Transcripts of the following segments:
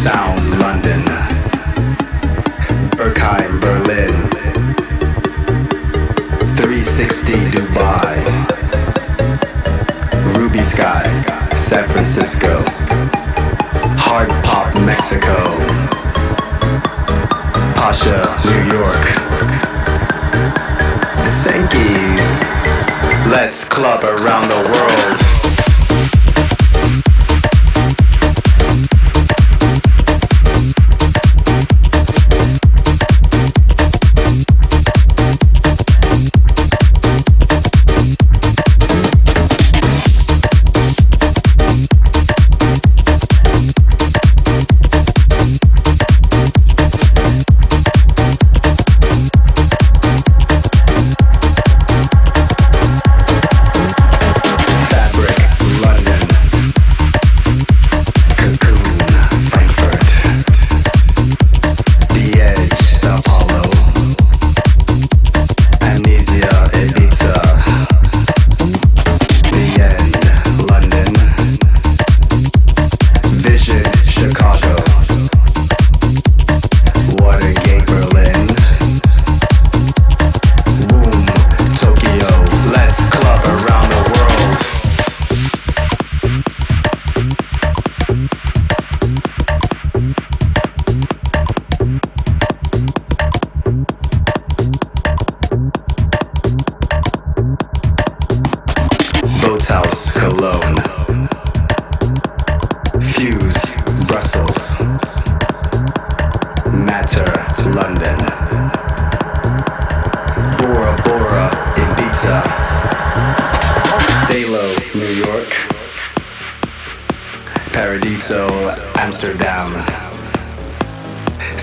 Sounds London, Berghain Berlin, 360 Dubai, Ruby Skye San Francisco, Hard Pop Mexico, Pacha New York, Sankey's, Let's Club Around the World.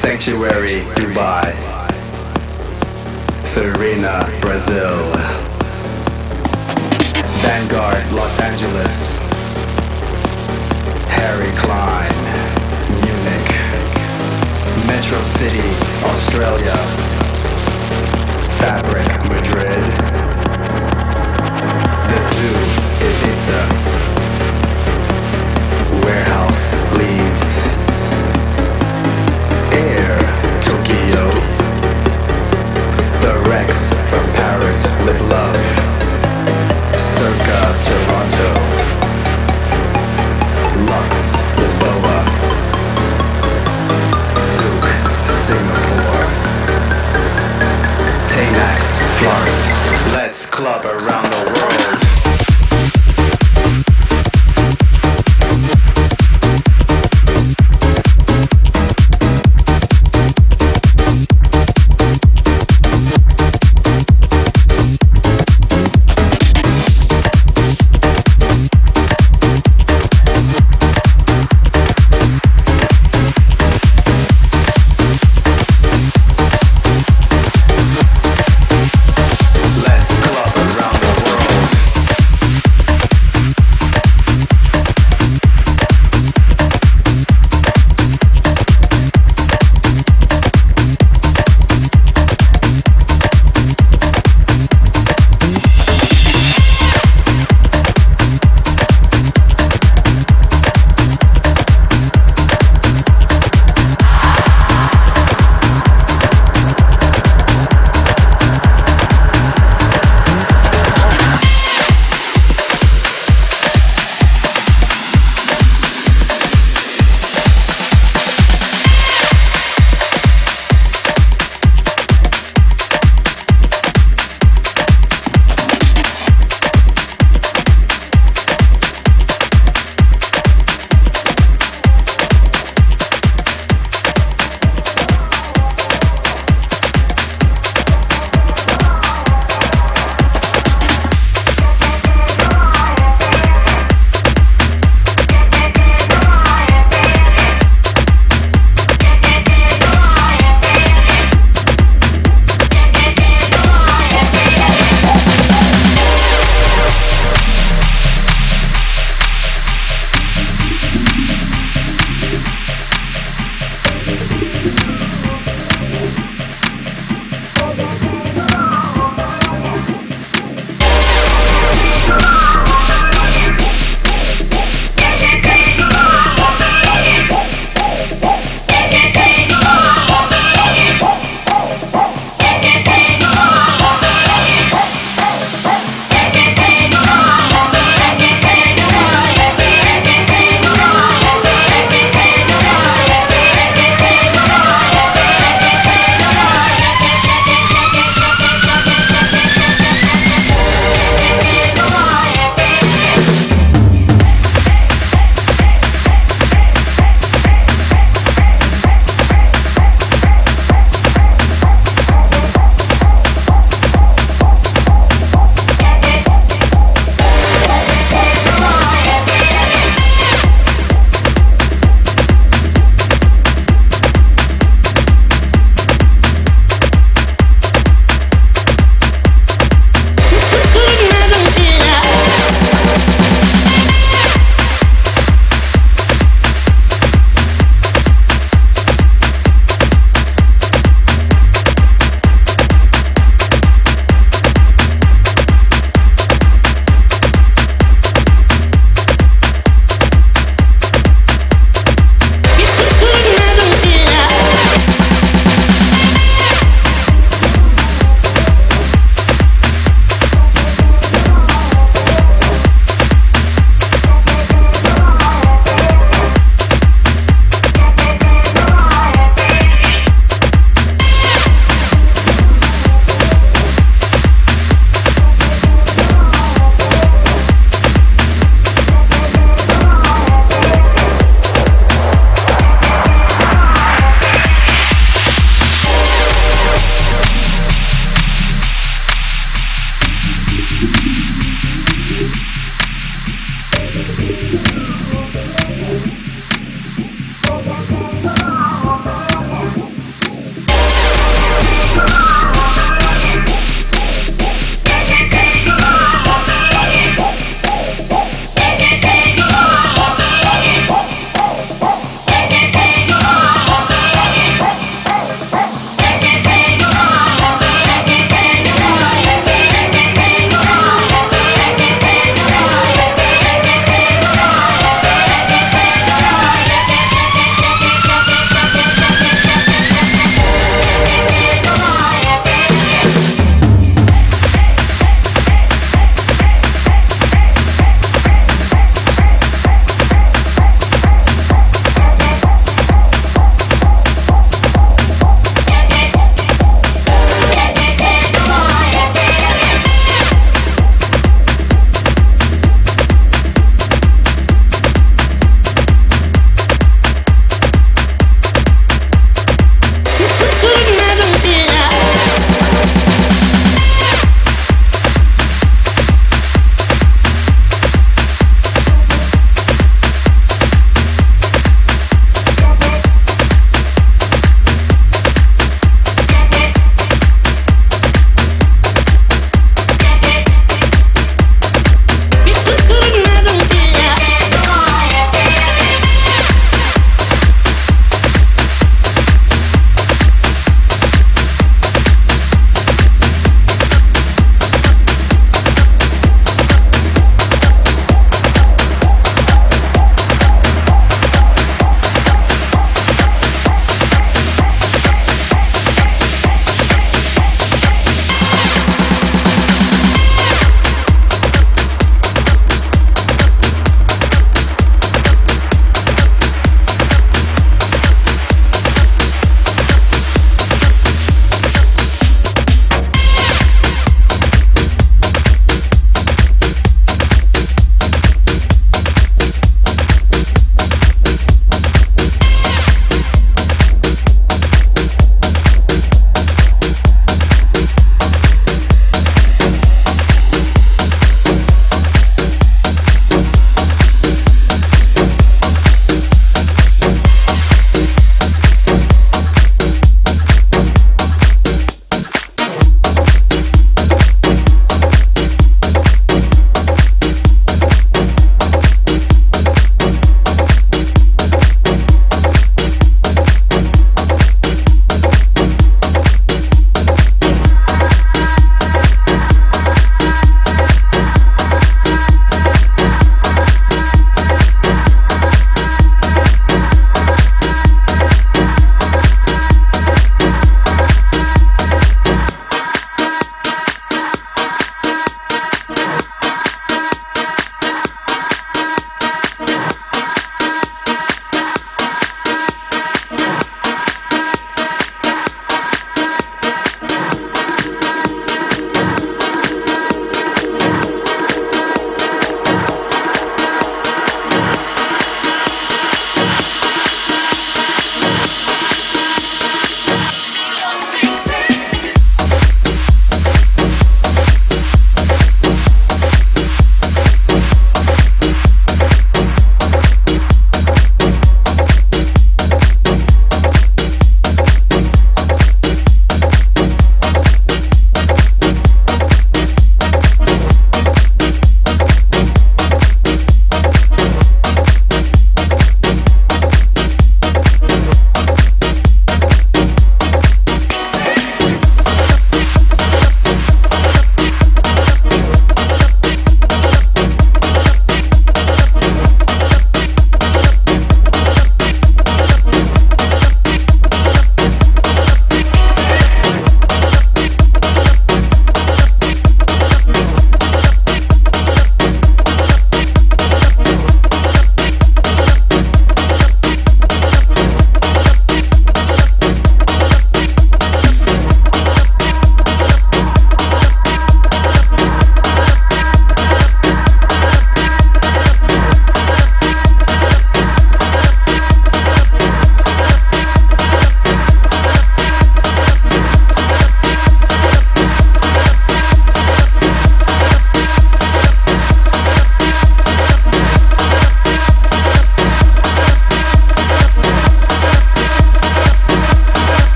Sanctuary, Dubai. Sirena, Brazil. Vanguard, Los Angeles. Harry Klein, Munich. Metro City, Australia. Fabrik, Madrid. The Zoo, Ibiza. Warehouse, Leeds. Paris with love. Circa, Toronto. Lux, Lisboa. Zouk, Singapore. Tenax, Florence. Let's